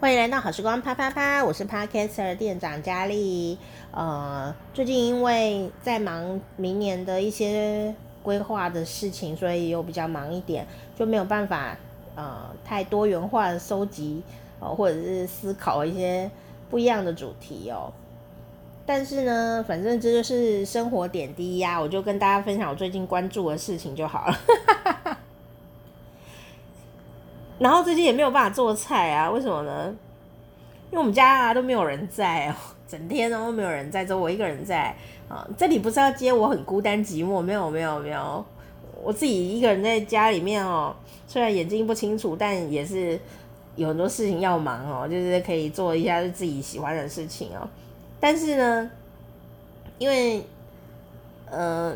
欢迎来到好时光啪啪啪，我是 Podcaster 店长佳丽。呃，最近因为在忙明年的一些规划的事情，所以又比较忙一点，就没有办法呃太多元化的收集、呃，或者是思考一些不一样的主题哦。但是呢，反正这就是生活点滴呀、我就跟大家分享我最近关注的事情就好了。然后最近也没有办法做菜啊，为什么呢？因为我们家啊都没有人在哦，整天都没有人在，只有我一个人在啊。这里不是要接我很孤单寂寞，没有没有没有，我自己一个人在家里面哦，虽然眼睛不清楚，但也是有很多事情要忙哦，就是可以做一下自己喜欢的事情哦。但是呢，因为呃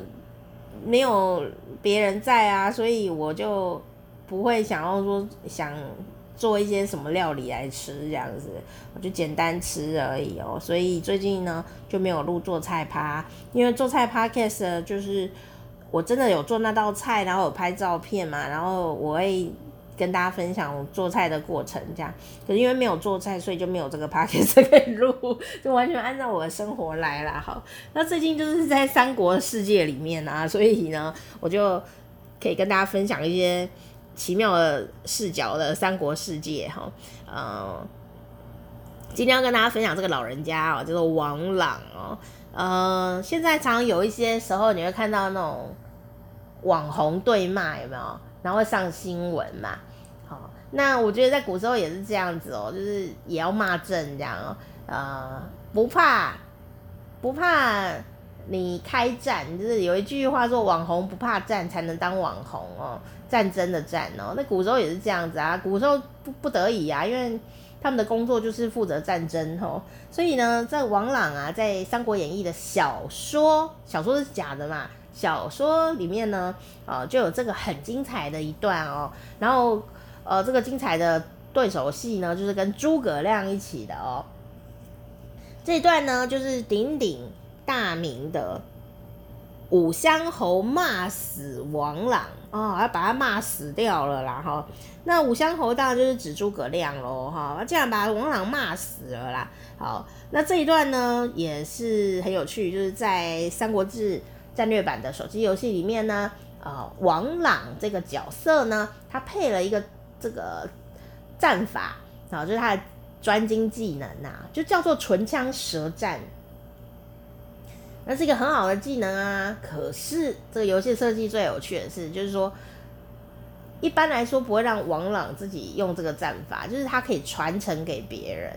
没有别人在啊，所以我就。不会想要说想做一些什么料理来吃这样子，我就简单吃而已哦。所以最近呢就没有录做菜趴，因为做菜 podcast 就是我真的有做那道菜，然后有拍照片嘛，然后我会跟大家分享做菜的过程这样。可是因为没有做菜，所以就没有这个 podcast 可以录，就完全按照我的生活来啦。好，那最近就是在三国世界里面啊，所以呢我就可以跟大家分享一些。奇妙的视角的三国世界哈，呃，今天要跟大家分享这个老人家哦，叫做王朗哦，呃，现在常常有一些时候你会看到那种网红对骂有没有？然后会上新闻嘛，好，那我觉得在古时候也是这样子哦，就是也要骂阵这样哦，呃，不怕不怕你开战，就是有一句话说网红不怕战才能当网红哦。战争的战哦，那古时候也是这样子啊，古时候不不得已啊，因为他们的工作就是负责战争哦，所以呢，在王朗啊，在《三国演义》的小说，小说是假的嘛，小说里面呢，呃，就有这个很精彩的一段哦，然后呃，这个精彩的对手戏呢，就是跟诸葛亮一起的哦，这一段呢，就是鼎鼎大名的。武乡侯骂死王朗哦，要把他骂死掉了啦哈。那武乡侯当然就是指诸葛亮喽哈。这样把王朗骂死了啦。好，那这一段呢也是很有趣，就是在《三国志战略版》的手机游戏里面呢，呃，王朗这个角色呢，他配了一个这个战法啊，就是他的专精技能呐，就叫做唇枪舌战。那是一个很好的技能啊，可是这个游戏设计最有趣的是，就是说，一般来说不会让王朗自己用这个战法，就是他可以传承给别人。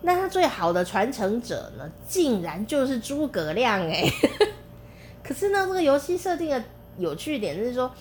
那他最好的传承者呢，竟然就是诸葛亮哎。可是呢，这个游戏设定的有趣点就是说，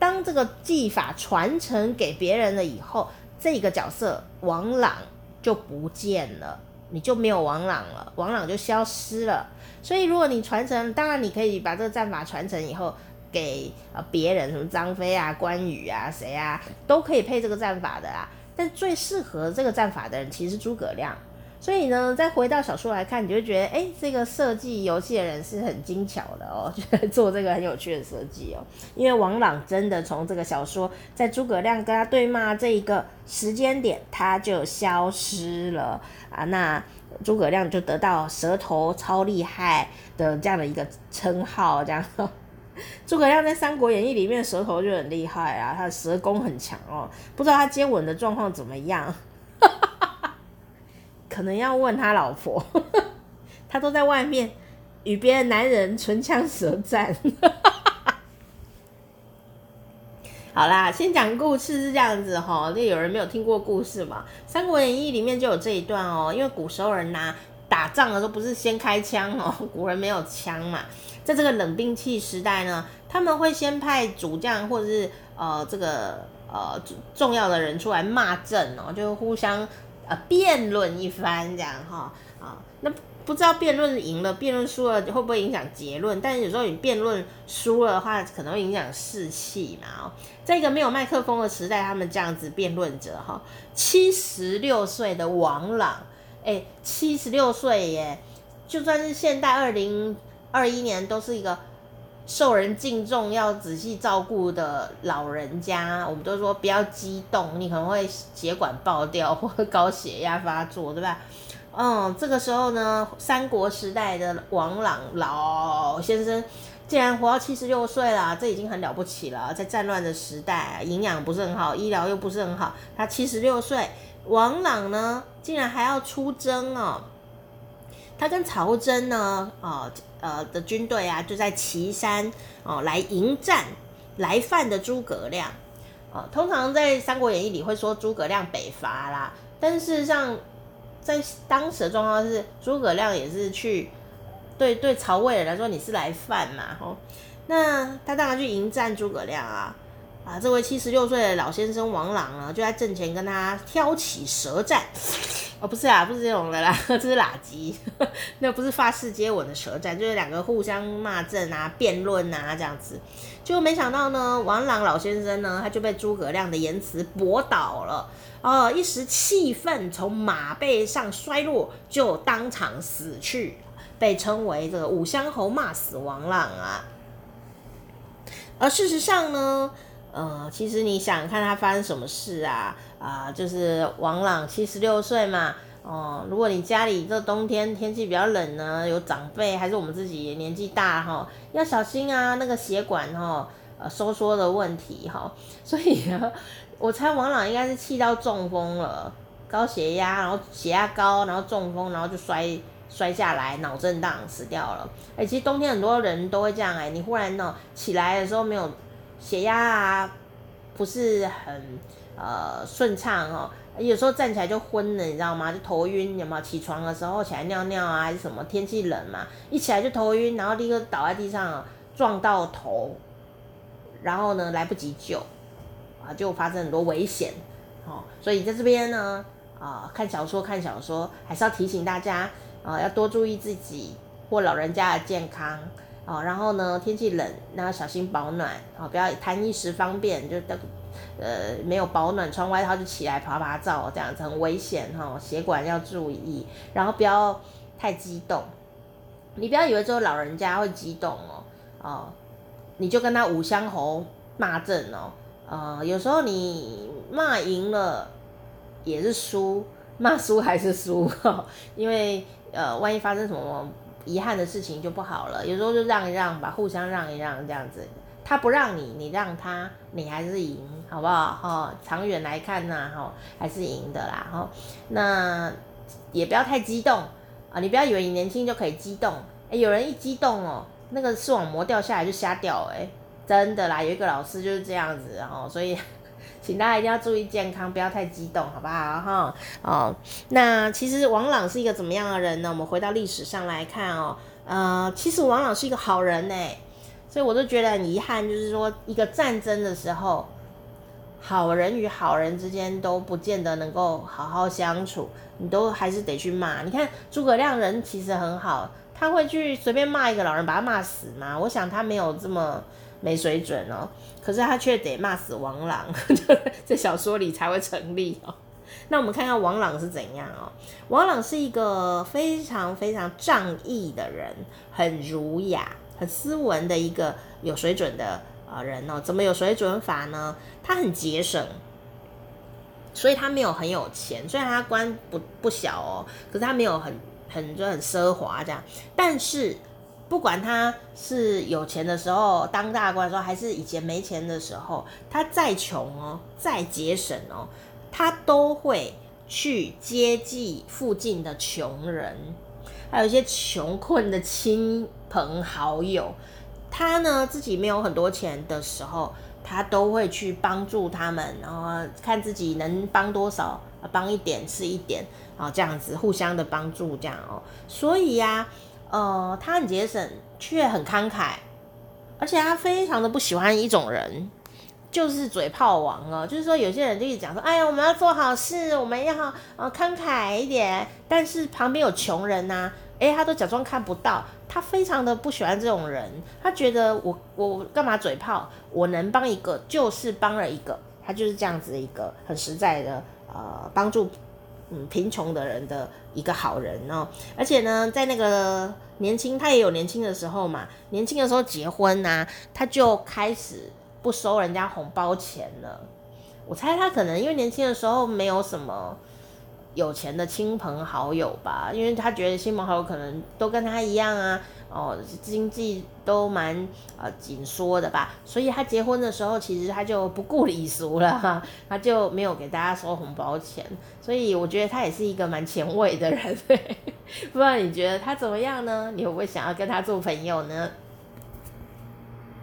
当这个技法传承给别人了以后，这个角色王朗就不见了。你就没有王朗了，王朗就消失了。所以如果你传承，当然你可以把这个战法传承以后给呃别人，什么张飞啊、关羽啊、谁啊，都可以配这个战法的啦。但最适合这个战法的人其实是诸葛亮。所以呢，再回到小说来看，你就觉得，哎、这个设计游戏的人是很精巧的哦，就做这个很有趣的设计哦。因为王朗真的从这个小说，在诸葛亮跟他对骂这一个时间点，他就消失了啊。那诸葛亮就得到舌头超厉害的这样的一个称号，这样。诸葛亮在《三国演义》里面舌头就很厉害啊，他的舌功很强哦。不知道他接吻的状况怎么样？可能要问他老婆，他都在外面与别的男人唇枪舌战。好啦，先讲故事是这样子哈，那有人没有听过故事嘛？《三国演义》里面就有这一段哦，因为古时候人呐打仗的时候不是先开枪哦，古人没有枪嘛，在这个冷兵器时代呢，他们会先派主将或者是呃这个呃重要的人出来骂阵哦，就互相。呃，辩论一番这样哈啊，那不知道辩论赢了，辩论输了会不会影响结论？但是有时候你辩论输了的话，可能会影响士气嘛哦。在一个没有麦克风的时代，他们这样子辩论着哈，七十六岁的王朗，哎，七十六岁耶，就算是现代二零二一年，都是一个受人敬重、要仔细照顾的老人家，我们都说不要激动，你可能会血管爆掉或高血压发作，对吧？嗯，这个时候呢，三国时代的王朗老先生竟然活到七十六岁了，这已经很了不起了。在战乱的时代，营养不是很好，医疗又不是很好，他七十六岁，王朗呢，竟然还要出征哦。他跟曹真呢，呃呃的军队啊，就在岐山哦来迎战来犯的诸葛亮。哦，通常在《三国演义》里会说诸葛亮北伐啦，但事实上。在当时的状况是，诸葛亮也是去，对对曹魏人来说，你是来犯嘛，吼，那他当然去迎战诸葛亮啊，啊，这位七十六岁的老先生王朗呢，就在阵前跟他挑起舌战，哦，不是啊，不是这种的啦，这是喇舌，那不是发式接吻的舌战，就是两个互相骂阵啊、辩论啊这样子，就没想到呢，王朗老先生呢，他就被诸葛亮的言辞驳倒了。哦，一时气愤，从马背上摔落，就当场死去，被称为这个五香侯骂死王朗啊。而事实上呢，呃，其实你想看他发生什么事啊？啊、就是王朗七十六岁嘛，哦、如果你家里这冬天天气比较冷呢，有长辈还是我们自己年纪大哈，要小心啊，那个血管哈，呃，收缩的问题哈，所以呢。我猜王朗应该是气到中风了，高血压，然后血压高，然后中风，然后就摔摔下来，脑震荡死掉了。哎、其实冬天很多人都会这样哎、你忽然呢起来的时候没有血压啊，不是很呃顺畅哦，有时候站起来就昏了，你知道吗？就头晕，有没有？起床的时候起来尿尿啊，还是什么？天气冷嘛，一起来就头晕，然后立刻倒在地上，撞到头，然后呢来不及救。啊，就发生很多危险，哦，所以在这边呢，啊，看小说看小说，还是要提醒大家，啊，要多注意自己或老人家的健康，啊，然后呢，天气冷，那要小心保暖，啊，不要贪一时方便，就等，呃，没有保暖，穿外套就起来趴趴走，这样子很危险，哈，血管要注意，然后不要太激动，你不要以为只有老人家会激动哦，哦，你就跟他武乡侯骂阵哦。呃，有时候你骂赢了也是输，骂输还是输，因为呃，万一发生什么遗憾的事情就不好了。有时候就让一让吧，互相让一让这样子，他不让你，你让他，你还是赢，好不好？哈、哦，长远来看呢，哈，还是赢的啦。哈，那也不要太激动啊，你不要以为你年轻就可以激动，哎，有人一激动哦，那个视网膜掉下来就瞎掉，哎。真的啦，有一个老师就是这样子哦，所以请大家一定要注意健康，不要太激动，好不好哈？哦，那其实王朗是一个怎么样的人呢？我们回到历史上来看哦，呃，其实王朗是一个好人呢，所以我都觉得很遗憾，就是说一个战争的时候，好人与好人之间都不见得能够好好相处，你都还是得去骂。你看诸葛亮人其实很好，他会去随便骂一个老人，把他骂死吗？我想他没有这么。没水准哦，可是他却得骂死王朗，这小说里才会成立哦。那我们看看王朗是怎样哦。王朗是一个非常非常仗义的人，很儒雅、很斯文的一个有水准的呃人哦。怎么有水准法呢？他很节省，所以他没有很有钱。虽然他官不不小哦，可是他没有很很就很奢华这样，但是。不管他是有钱的时候当大官的时候，还是以前没钱的时候，他再穷哦，再节省哦，他都会去接济附近的穷人，还有一些穷困的亲朋好友。他呢自己没有很多钱的时候，他都会去帮助他们，然后看自己能帮多少，帮一点是一点啊，这样子互相的帮助这样哦。所以呀。呃，他很节省，却很慷慨，而且他非常的不喜欢一种人，就是嘴炮王哦。就是说，有些人就一直讲说，哎呀，我们要做好事，我们要呃慷慨一点，但是旁边有穷人呐、啊，哎，他都假装看不到。他非常的不喜欢这种人，他觉得我我干嘛嘴炮？我能帮一个就是帮了一个，他就是这样子的一个很实在的呃帮助嗯贫穷的人的一个好人哦。而且呢，在那个年轻，他也有年轻的时候嘛，年轻的时候结婚呐、他就开始不收人家红包钱了。我猜他可能因为年轻的时候没有什么。有钱的亲朋好友吧，因为他觉得亲朋好友可能都跟他一样啊，哦，经济都蛮呃紧缩的吧，所以他结婚的时候其实他就不顾礼俗了哈，他就没有给大家收红包钱，所以我觉得他也是一个蛮前卫的人，不知道你觉得他怎么样呢？你会不会想要跟他做朋友呢？